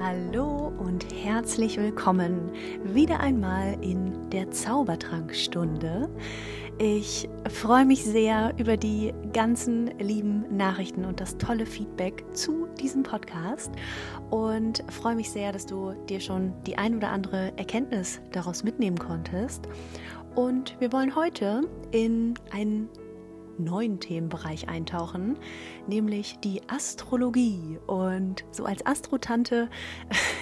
Hallo und herzlich willkommen wieder einmal in der Zaubertrankstunde. Ich freue mich sehr über die ganzen lieben Nachrichten und das tolle Feedback zu diesem Podcast und freue mich sehr, dass du dir schon die ein oder andere Erkenntnis daraus mitnehmen konntest. Und wir wollen heute in einen neuen Themenbereich eintauchen, nämlich die Astrologie. Und so als Astrotante,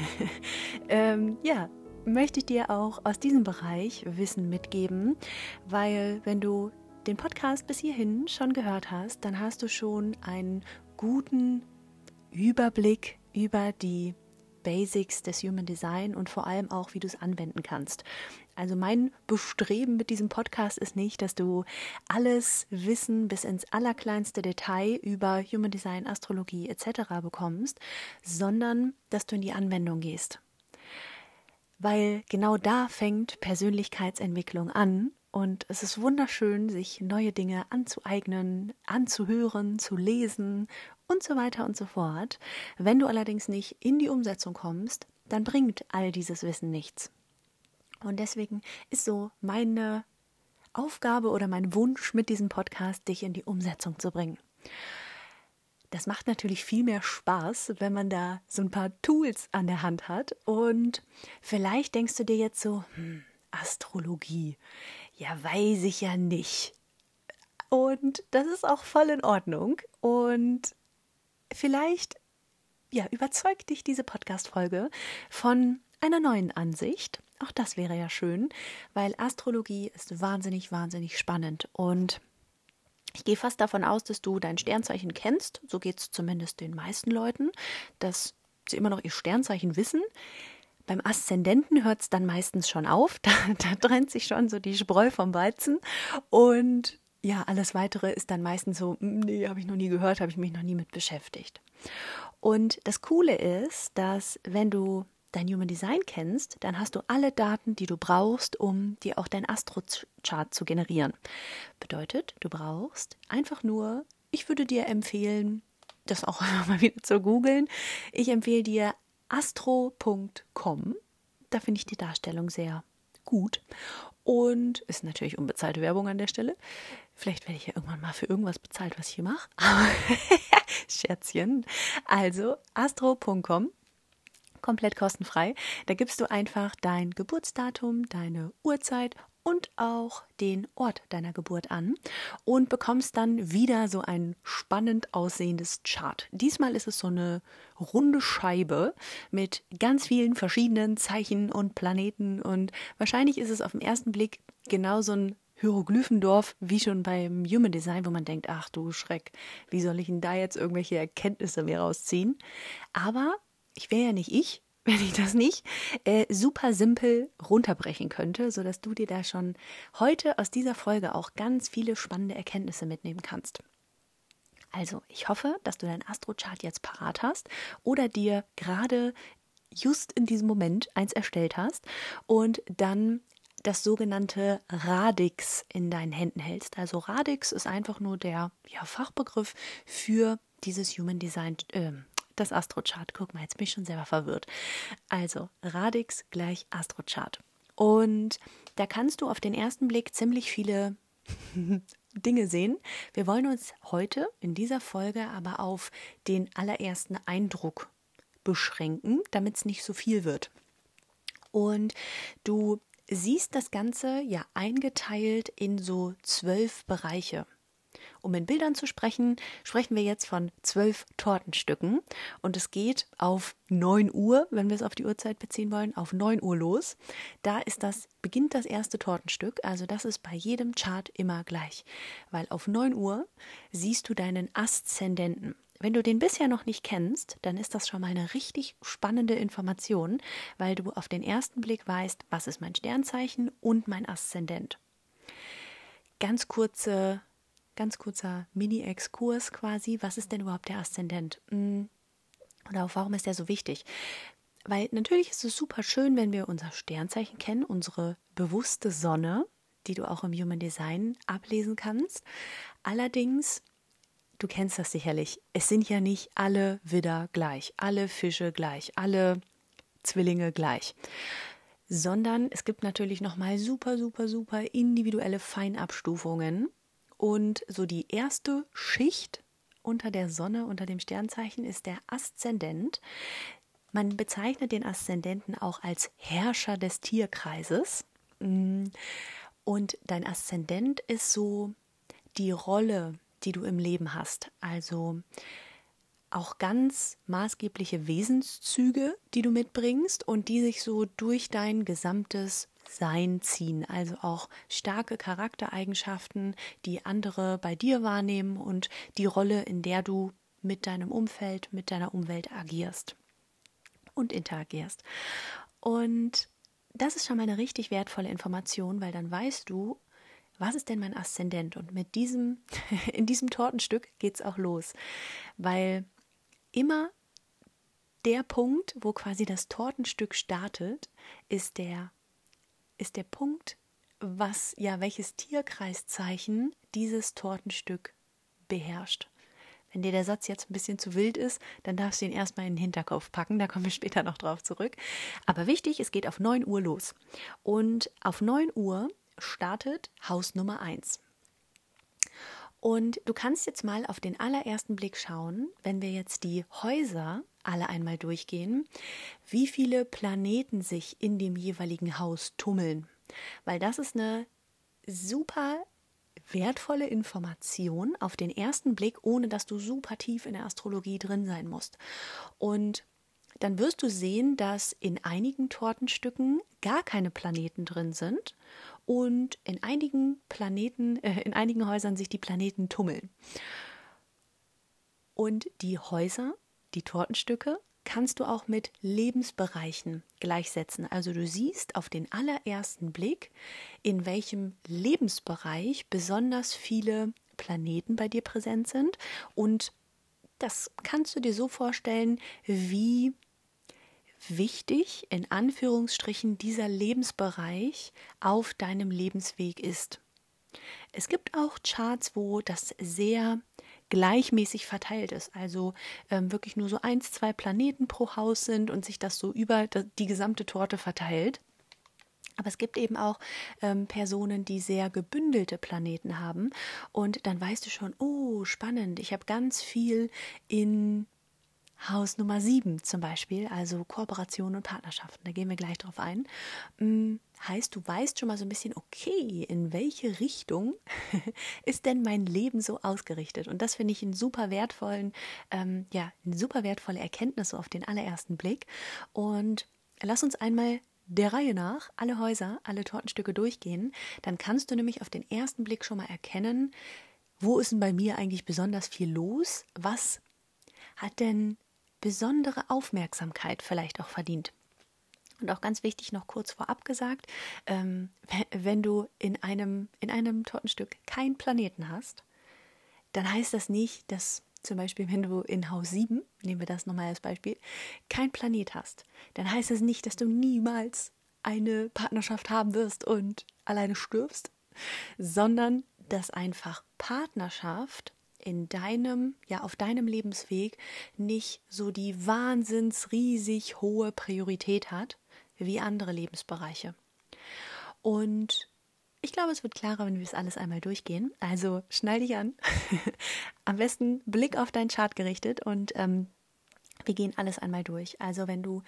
ähm, ja, möchte ich dir auch aus diesem Bereich Wissen mitgeben, weil wenn du den Podcast bis hierhin schon gehört hast, dann hast du schon einen guten Überblick über die Basics des Human Design und vor allem auch, wie du es anwenden kannst. Also mein Bestreben mit diesem Podcast ist nicht, dass du alles Wissen bis ins allerkleinste Detail über Human Design, Astrologie etc. bekommst, sondern dass du in die Anwendung gehst. Weil genau da fängt Persönlichkeitsentwicklung an und es ist wunderschön, sich neue Dinge anzueignen, anzuhören, zu lesen und so weiter und so fort. Wenn du allerdings nicht in die Umsetzung kommst, dann bringt all dieses Wissen nichts. Und deswegen ist so meine Aufgabe oder mein Wunsch mit diesem Podcast, dich in die Umsetzung zu bringen. Das macht natürlich viel mehr Spaß, wenn man da so ein paar Tools an der Hand hat. Und vielleicht denkst du dir jetzt so, hm, Astrologie, ja, weiß ich ja nicht. Und das ist auch voll in Ordnung. Und vielleicht, ja, überzeugt dich diese Podcast-Folge von einer neuen Ansicht auch das wäre ja schön, weil Astrologie ist wahnsinnig, wahnsinnig spannend. Und ich gehe fast davon aus, dass du dein Sternzeichen kennst. So geht es zumindest den meisten Leuten, dass sie immer noch ihr Sternzeichen wissen. Beim Aszendenten hört es dann meistens schon auf. Da, da trennt sich schon so die Spreu vom Weizen. Und ja, alles weitere ist dann meistens so, hm, nee, habe ich noch nie gehört, habe ich mich noch nie mit beschäftigt. Und das Coole ist, dass wenn du dein Human Design kennst, dann hast du alle Daten, die du brauchst, um dir auch dein Astro-Chart zu generieren. Bedeutet, du brauchst einfach nur, ich würde dir empfehlen, das auch mal wieder zu googeln. Ich empfehle dir astro.com. Da finde ich die Darstellung sehr gut. Und ist natürlich unbezahlte Werbung an der Stelle. Vielleicht werde ich ja irgendwann mal für irgendwas bezahlt, was ich hier mache. Scherzchen. Also astro.com komplett kostenfrei. Da gibst du einfach dein Geburtsdatum, deine Uhrzeit und auch den Ort deiner Geburt an und bekommst dann wieder so ein spannend aussehendes Chart. Diesmal ist es so eine runde Scheibe mit ganz vielen verschiedenen Zeichen und Planeten und wahrscheinlich ist es auf den ersten Blick genau so ein Hieroglyphendorf, wie schon beim Human Design, wo man denkt, ach du Schreck, wie soll ich denn da jetzt irgendwelche Erkenntnisse mir rausziehen? Aber ich wäre ja nicht ich, wenn ich das nicht äh, super simpel runterbrechen könnte, sodass du dir da schon heute aus dieser Folge auch ganz viele spannende Erkenntnisse mitnehmen kannst. Also, ich hoffe, dass du dein Astrochart jetzt parat hast oder dir gerade just in diesem Moment eins erstellt hast und dann das sogenannte Radix in deinen Händen hältst. Also Radix ist einfach nur der ja, Fachbegriff für dieses Human Design äh, das Astrochart. Guck mal, jetzt bin ich schon selber verwirrt. Also Radix gleich Astrochart. Und da kannst du auf den ersten Blick ziemlich viele Dinge sehen. Wir wollen uns heute in dieser Folge aber auf den allerersten Eindruck beschränken, damit es nicht so viel wird. Und du siehst das Ganze ja eingeteilt in so zwölf Bereiche. Um in Bildern zu sprechen, sprechen wir jetzt von zwölf Tortenstücken und es geht auf 9 Uhr, wenn wir es auf die Uhrzeit beziehen wollen, auf 9 Uhr los. Da ist das, beginnt das erste Tortenstück, also das ist bei jedem Chart immer gleich, weil auf 9 Uhr siehst du deinen Aszendenten. Wenn du den bisher noch nicht kennst, dann ist das schon mal eine richtig spannende Information, weil du auf den ersten Blick weißt, was ist mein Sternzeichen und mein Aszendent. Ganz kurze ganz kurzer Mini-Exkurs quasi. Was ist denn überhaupt der Aszendent? Hm. Oder auch warum ist der so wichtig? Weil natürlich ist es super schön, wenn wir unser Sternzeichen kennen, unsere bewusste Sonne, die du auch im Human Design ablesen kannst. Allerdings du kennst das sicherlich. Es sind ja nicht alle Widder gleich, alle Fische gleich, alle Zwillinge gleich, sondern es gibt natürlich noch mal super super super individuelle Feinabstufungen und so die erste Schicht unter der Sonne, unter dem Sternzeichen ist der Aszendent. Man bezeichnet den Aszendenten auch als Herrscher des Tierkreises. Mm. Und dein Aszendent ist so die Rolle, die du im Leben hast. Also auch ganz maßgebliche Wesenszüge, die du mitbringst und die sich so durch dein gesamtes Sein ziehen. Also auch starke Charaktereigenschaften, die andere bei dir wahrnehmen und die Rolle, in der du mit deinem Umfeld, mit deiner Umwelt agierst und interagierst. Und das ist schon mal eine richtig wertvolle Information, weil dann weißt du, was ist denn mein Aszendent? Und mit diesem, in diesem Tortenstück geht es auch los. Weil immer der Punkt, wo quasi das Tortenstück startet, ist der, ist der Punkt, was ja welches Tierkreiszeichen dieses Tortenstück beherrscht. Wenn dir der Satz jetzt ein bisschen zu wild ist, dann darfst du ihn erstmal in den Hinterkopf packen, da kommen wir später noch drauf zurück. Aber wichtig, es geht auf 9 Uhr los. Und auf 9 Uhr startet Haus Nummer 1. Und du kannst jetzt mal auf den allerersten Blick schauen, wenn wir jetzt die Häuser alle einmal durchgehen, wie viele Planeten sich in dem jeweiligen Haus tummeln. Weil das ist eine super wertvolle Information auf den ersten Blick, ohne dass du super tief in der Astrologie drin sein musst. Und dann wirst du sehen, dass in einigen Tortenstücken gar keine Planeten drin sind und in einigen Planeten, äh, in einigen Häusern sich die Planeten tummeln. Und die Häuser, die Tortenstücke, kannst du auch mit Lebensbereichen gleichsetzen. Also du siehst auf den allerersten Blick, in welchem Lebensbereich besonders viele Planeten bei dir präsent sind. Und das kannst du dir so vorstellen, wie wichtig in Anführungsstrichen dieser Lebensbereich auf deinem Lebensweg ist. Es gibt auch Charts, wo das sehr gleichmäßig verteilt ist, also ähm, wirklich nur so eins, zwei Planeten pro Haus sind und sich das so über die gesamte Torte verteilt. Aber es gibt eben auch ähm, Personen, die sehr gebündelte Planeten haben. Und dann weißt du schon, oh, spannend, ich habe ganz viel in Haus Nummer 7 zum Beispiel, also Kooperation und Partnerschaften, da gehen wir gleich drauf ein. Hm, heißt, du weißt schon mal so ein bisschen, okay, in welche Richtung ist denn mein Leben so ausgerichtet? Und das finde ich einen super wertvollen, ähm, ja, eine super wertvolle Erkenntnis so auf den allerersten Blick. Und lass uns einmal der Reihe nach alle Häuser, alle Tortenstücke durchgehen. Dann kannst du nämlich auf den ersten Blick schon mal erkennen, wo ist denn bei mir eigentlich besonders viel los? Was hat denn besondere Aufmerksamkeit vielleicht auch verdient. Und auch ganz wichtig noch kurz vorab gesagt, ähm, wenn du in einem, in einem Tortenstück keinen Planeten hast, dann heißt das nicht, dass zum Beispiel, wenn du in Haus 7, nehmen wir das nochmal als Beispiel, kein Planet hast, dann heißt das nicht, dass du niemals eine Partnerschaft haben wirst und alleine stirbst, sondern dass einfach Partnerschaft in deinem, ja, auf deinem Lebensweg nicht so die wahnsinns riesig hohe Priorität hat wie andere Lebensbereiche. Und ich glaube, es wird klarer, wenn wir es alles einmal durchgehen. Also schnall dich an. Am besten Blick auf deinen Chart gerichtet und ähm, wir gehen alles einmal durch. Also wenn du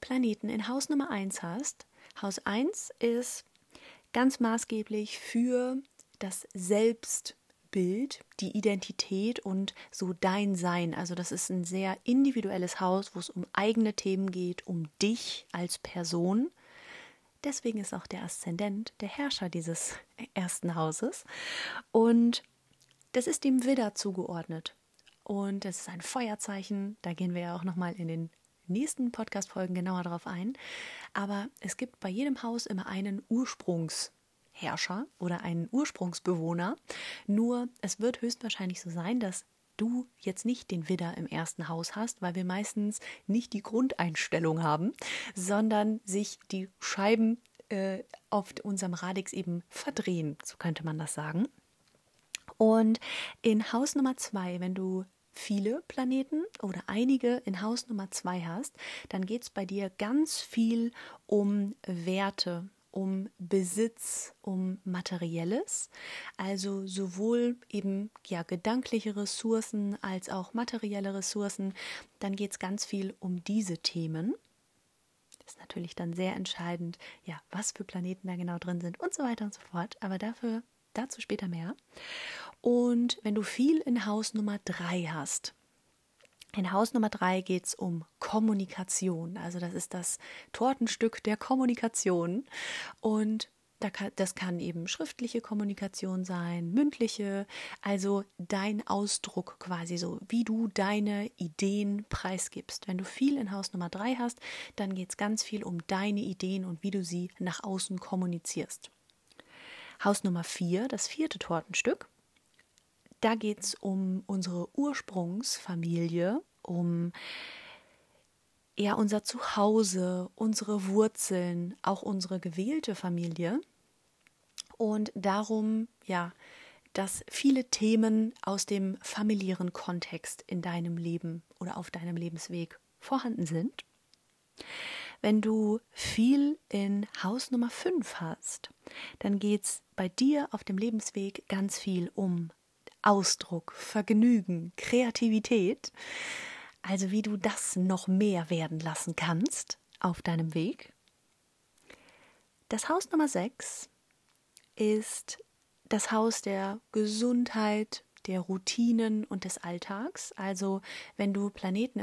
Planeten in Haus Nummer 1 hast, Haus 1 ist ganz maßgeblich für das Selbst Bild, die Identität und so dein Sein. Also das ist ein sehr individuelles Haus, wo es um eigene Themen geht, um dich als Person. Deswegen ist auch der Aszendent der Herrscher dieses ersten Hauses. Und das ist dem Widder zugeordnet. Und es ist ein Feuerzeichen. Da gehen wir ja auch nochmal in den nächsten Podcast-Folgen genauer darauf ein. Aber es gibt bei jedem Haus immer einen Ursprungs- Herrscher oder einen Ursprungsbewohner. Nur es wird höchstwahrscheinlich so sein, dass du jetzt nicht den Widder im ersten Haus hast, weil wir meistens nicht die Grundeinstellung haben, sondern sich die Scheiben äh, auf unserem Radix eben verdrehen, so könnte man das sagen. Und in Haus Nummer zwei, wenn du viele Planeten oder einige in Haus Nummer zwei hast, dann geht es bei dir ganz viel um Werte, um Besitz, um Materielles, also sowohl eben ja gedankliche Ressourcen als auch materielle Ressourcen. Dann geht es ganz viel um diese Themen. Ist natürlich dann sehr entscheidend, ja, was für Planeten da genau drin sind und so weiter und so fort. Aber dafür dazu später mehr. Und wenn du viel in Haus Nummer drei hast, in Haus Nummer drei geht es um Kommunikation. Also das ist das Tortenstück der Kommunikation. Und das kann eben schriftliche Kommunikation sein, mündliche, also dein Ausdruck quasi so, wie du deine Ideen preisgibst. Wenn du viel in Haus Nummer drei hast, dann geht es ganz viel um deine Ideen und wie du sie nach außen kommunizierst. Haus Nummer vier, das vierte Tortenstück, da geht es um unsere Ursprungsfamilie, um ja unser Zuhause, unsere Wurzeln, auch unsere gewählte Familie und darum, ja, dass viele Themen aus dem familiären Kontext in deinem Leben oder auf deinem Lebensweg vorhanden sind. Wenn du viel in Haus Nummer 5 hast, dann geht es bei dir auf dem Lebensweg ganz viel um Ausdruck, Vergnügen, Kreativität. Also wie du das noch mehr werden lassen kannst auf deinem Weg. Das Haus Nummer 6 ist das Haus der Gesundheit, der Routinen und des Alltags. Also wenn du Planeten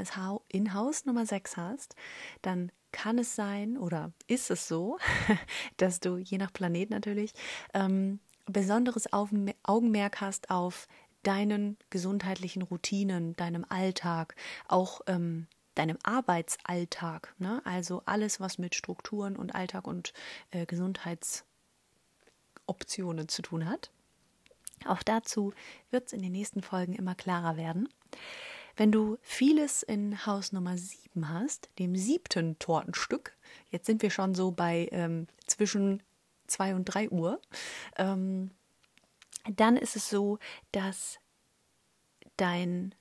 in Haus Nummer 6 hast, dann kann es sein oder ist es so, dass du je nach Planet natürlich ähm, besonderes Augenmerk hast auf deinen gesundheitlichen Routinen, deinem Alltag, auch ähm, deinem Arbeitsalltag. Ne? Also alles, was mit Strukturen und Alltag und äh, Gesundheitsoptionen zu tun hat. Auch dazu wird es in den nächsten Folgen immer klarer werden. Wenn du vieles in Haus Nummer 7 hast, dem siebten Tortenstück, jetzt sind wir schon so bei ähm, zwischen 2 und 3 Uhr, ähm, dann ist es so, dass dein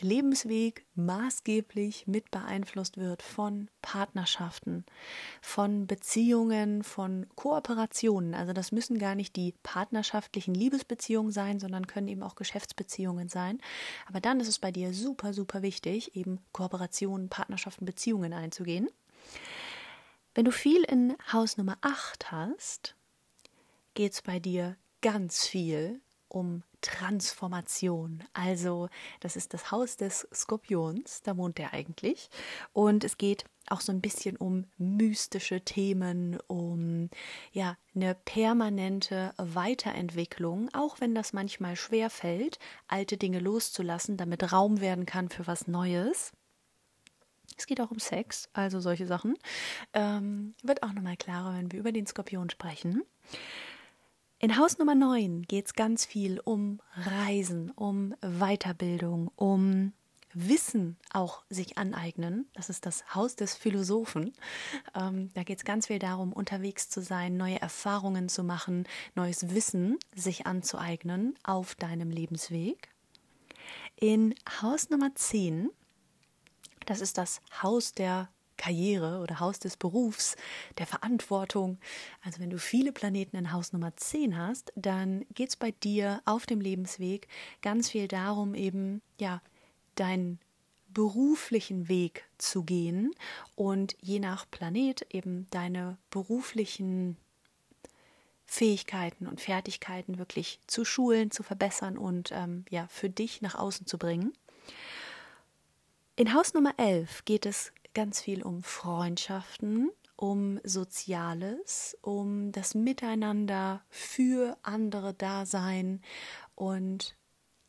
Lebensweg maßgeblich mit beeinflusst wird von Partnerschaften, von Beziehungen, von Kooperationen. Also das müssen gar nicht die partnerschaftlichen Liebesbeziehungen sein, sondern können eben auch Geschäftsbeziehungen sein. Aber dann ist es bei dir super, super wichtig, eben Kooperationen, Partnerschaften, Beziehungen einzugehen. Wenn du viel in Haus Nummer 8 hast, geht es bei dir ganz viel um Transformation. Also, das ist das Haus des Skorpions, da wohnt er eigentlich. Und es geht auch so ein bisschen um mystische Themen, um ja, eine permanente Weiterentwicklung, auch wenn das manchmal schwer fällt, alte Dinge loszulassen, damit Raum werden kann für was Neues. Es geht auch um Sex, also solche Sachen. Ähm, wird auch nochmal klarer, wenn wir über den Skorpion sprechen. In Haus Nummer 9 geht es ganz viel um Reisen, um Weiterbildung, um Wissen auch sich aneignen. Das ist das Haus des Philosophen. Ähm, da geht es ganz viel darum, unterwegs zu sein, neue Erfahrungen zu machen, neues Wissen sich anzueignen auf deinem Lebensweg. In Haus Nummer 10, das ist das Haus der Karriere oder Haus des Berufs, der Verantwortung. Also wenn du viele Planeten in Haus Nummer 10 hast, dann geht es bei dir auf dem Lebensweg ganz viel darum, eben ja, deinen beruflichen Weg zu gehen und je nach Planet eben deine beruflichen Fähigkeiten und Fertigkeiten wirklich zu schulen, zu verbessern und ähm, ja, für dich nach außen zu bringen. In Haus Nummer 11 geht es ganz viel um Freundschaften, um Soziales, um das Miteinander für andere Dasein und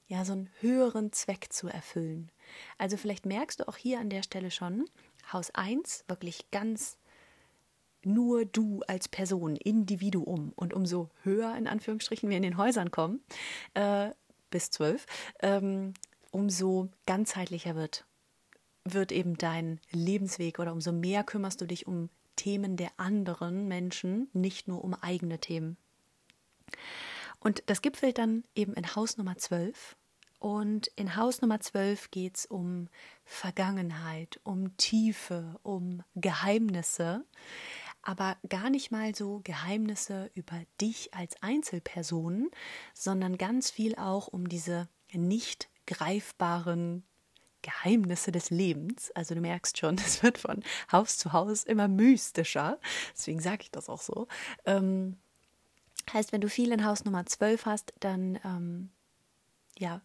ja, so einen höheren Zweck zu erfüllen. Also vielleicht merkst du auch hier an der Stelle schon, Haus 1 wirklich ganz nur du als Person, Individuum. Und umso höher in Anführungsstrichen wir in den Häusern kommen, äh, bis zwölf, ähm, umso ganzheitlicher wird wird eben dein Lebensweg oder umso mehr kümmerst du dich um Themen der anderen Menschen, nicht nur um eigene Themen. Und das gipfelt dann eben in Haus Nummer 12. Und in Haus Nummer 12 geht es um Vergangenheit, um Tiefe, um Geheimnisse, aber gar nicht mal so Geheimnisse über dich als Einzelperson, sondern ganz viel auch um diese nicht greifbaren Geheimnisse des Lebens. Also du merkst schon, es wird von Haus zu Haus immer mystischer. Deswegen sage ich das auch so. Ähm, heißt, wenn du viel in Haus Nummer 12 hast, dann ähm, ja,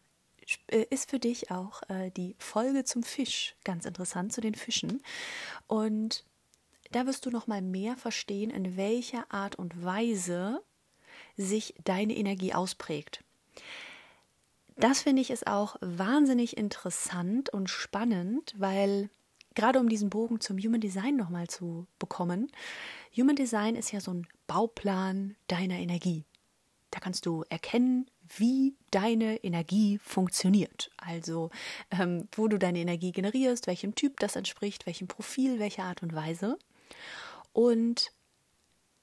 äh, ist für dich auch äh, die Folge zum Fisch ganz interessant, zu den Fischen. Und da wirst du noch mal mehr verstehen, in welcher Art und Weise sich deine Energie ausprägt. Das finde ich ist auch wahnsinnig interessant und spannend, weil gerade um diesen Bogen zum Human Design nochmal zu bekommen, Human Design ist ja so ein Bauplan deiner Energie. Da kannst du erkennen, wie deine Energie funktioniert. Also, ähm, wo du deine Energie generierst, welchem Typ das entspricht, welchem Profil, welcher Art und Weise. Und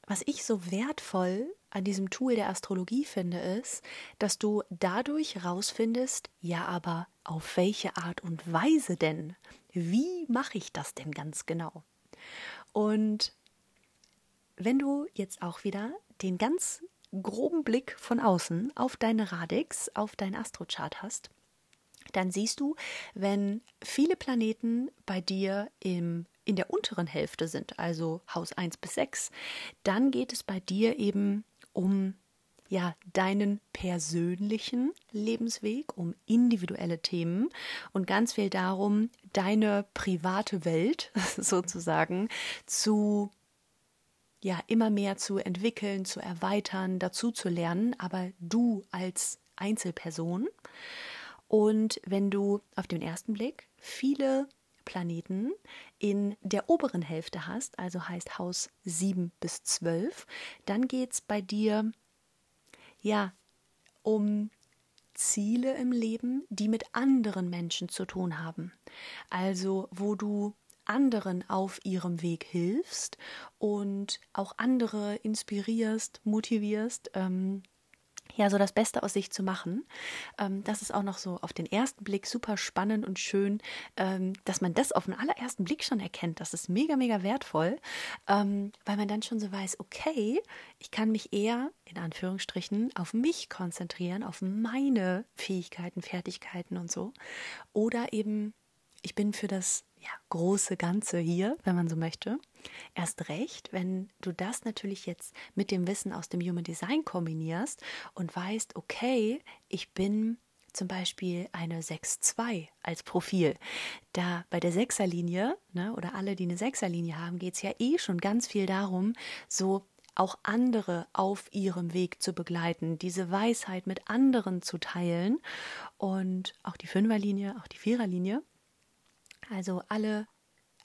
was ich so wertvoll an diesem Tool der Astrologie finde, ist, dass du dadurch rausfindest, ja, aber auf welche Art und Weise denn? Wie mache ich das denn ganz genau? Und wenn du jetzt auch wieder den ganz groben Blick von außen auf deine Radix, auf dein Astrochart hast, dann siehst du, wenn viele Planeten bei dir im, in der unteren Hälfte sind, also Haus 1 bis 6, dann geht es bei dir eben um ja, deinen persönlichen Lebensweg, um individuelle Themen und ganz viel darum, deine private Welt sozusagen zu ja immer mehr zu entwickeln, zu erweitern, dazu zu lernen, aber du als Einzelperson. Und wenn du auf den ersten Blick viele Planeten in der oberen Hälfte hast, also heißt Haus 7 bis 12, dann geht es bei dir ja um Ziele im Leben, die mit anderen Menschen zu tun haben. Also wo du anderen auf ihrem Weg hilfst und auch andere inspirierst, motivierst, ähm, ja, so das Beste aus sich zu machen. Ähm, das ist auch noch so auf den ersten Blick super spannend und schön, ähm, dass man das auf den allerersten Blick schon erkennt. Das ist mega, mega wertvoll, ähm, weil man dann schon so weiß, okay, ich kann mich eher in Anführungsstrichen auf mich konzentrieren, auf meine Fähigkeiten, Fertigkeiten und so. Oder eben, ich bin für das ja, große Ganze hier, wenn man so möchte. Erst recht, wenn du das natürlich jetzt mit dem Wissen aus dem Human Design kombinierst und weißt, okay, ich bin zum Beispiel eine 6-2 als Profil. Da bei der Sechserlinie, ne, oder alle, die eine Sechserlinie haben, geht es ja eh schon ganz viel darum, so auch andere auf ihrem Weg zu begleiten, diese Weisheit mit anderen zu teilen und auch die Fünferlinie, auch die Viererlinie also alle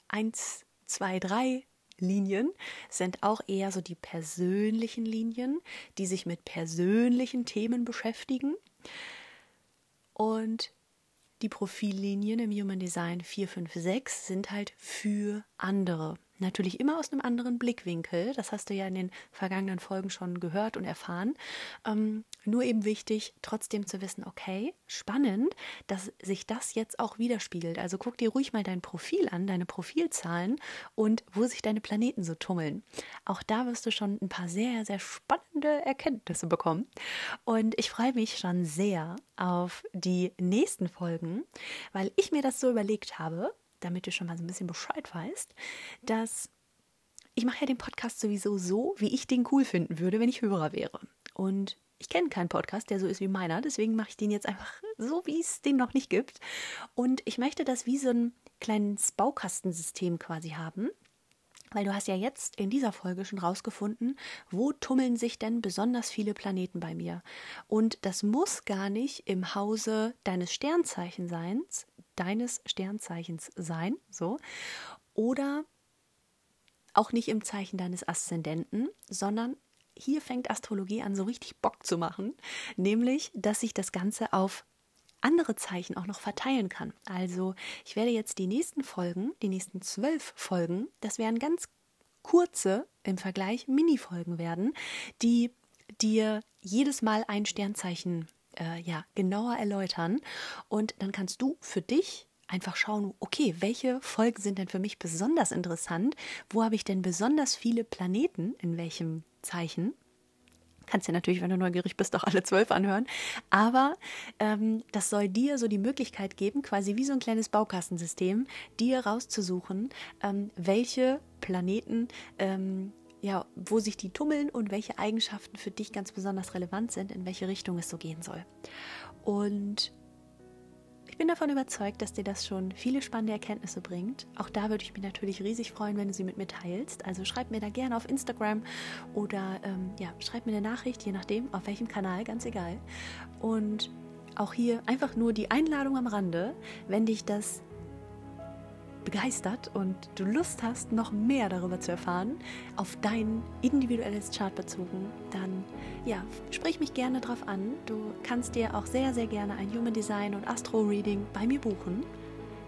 1, 2, 3 Linien sind auch eher so die persönlichen Linien, die sich mit persönlichen Themen beschäftigen. Und die Profillinien im Human Design 4, 5, 6 sind halt für andere. Natürlich immer aus einem anderen Blickwinkel. Das hast du ja in den vergangenen Folgen schon gehört und erfahren. Ähm, nur eben wichtig, trotzdem zu wissen, okay, spannend, dass sich das jetzt auch widerspiegelt. Also guck dir ruhig mal dein Profil an, deine Profilzahlen und wo sich deine Planeten so tummeln. Auch da wirst du schon ein paar sehr, sehr spannende Erkenntnisse bekommen. Und ich freue mich schon sehr auf die nächsten Folgen, weil ich mir das so überlegt habe, damit du schon mal so ein bisschen Bescheid weißt, dass ich mache ja den Podcast sowieso so, wie ich den cool finden würde, wenn ich Hörer wäre. Und ich kenne keinen Podcast, der so ist wie meiner, deswegen mache ich den jetzt einfach so, wie es den noch nicht gibt. Und ich möchte das wie so ein kleines Baukastensystem quasi haben. Weil du hast ja jetzt in dieser Folge schon rausgefunden, wo tummeln sich denn besonders viele Planeten bei mir. Und das muss gar nicht im Hause deines Sternzeichenseins deines Sternzeichens sein, so, oder auch nicht im Zeichen deines Aszendenten, sondern hier fängt Astrologie an, so richtig Bock zu machen, nämlich, dass sich das Ganze auf andere Zeichen auch noch verteilen kann. Also ich werde jetzt die nächsten Folgen, die nächsten zwölf Folgen, das werden ganz kurze im Vergleich Mini-Folgen werden, die dir jedes Mal ein Sternzeichen äh, ja, genauer erläutern. Und dann kannst du für dich einfach schauen, okay, welche Folgen sind denn für mich besonders interessant? Wo habe ich denn besonders viele Planeten in welchem Zeichen? Kannst ja natürlich, wenn du neugierig bist, auch alle zwölf anhören. Aber ähm, das soll dir so die Möglichkeit geben, quasi wie so ein kleines Baukastensystem, dir rauszusuchen, ähm, welche Planeten ähm, ja, wo sich die tummeln und welche Eigenschaften für dich ganz besonders relevant sind, in welche Richtung es so gehen soll. Und ich bin davon überzeugt, dass dir das schon viele spannende Erkenntnisse bringt. Auch da würde ich mich natürlich riesig freuen, wenn du sie mit mir teilst. Also schreib mir da gerne auf Instagram oder ähm, ja, schreib mir eine Nachricht, je nachdem, auf welchem Kanal, ganz egal. Und auch hier einfach nur die Einladung am Rande, wenn dich das begeistert und du Lust hast, noch mehr darüber zu erfahren, auf dein individuelles Chart bezogen, dann ja, sprich mich gerne drauf an. Du kannst dir auch sehr, sehr gerne ein Human Design und Astro Reading bei mir buchen.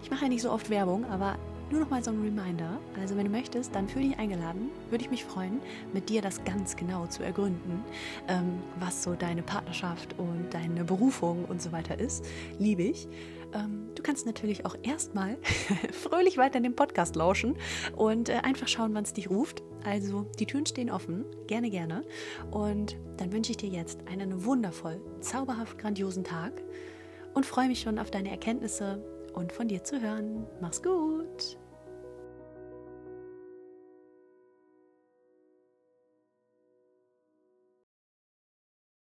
Ich mache ja nicht so oft Werbung, aber nur noch mal so ein Reminder. Also wenn du möchtest, dann fühle dich eingeladen. Würde ich mich freuen, mit dir das ganz genau zu ergründen, ähm, was so deine Partnerschaft und deine Berufung und so weiter ist. Liebe ich. Ähm, du kannst natürlich auch erstmal fröhlich weiter in den Podcast lauschen und äh, einfach schauen, wann es dich ruft. Also die Türen stehen offen, gerne, gerne. Und dann wünsche ich dir jetzt einen wundervoll, zauberhaft grandiosen Tag und freue mich schon auf deine Erkenntnisse und von dir zu hören. Mach's gut!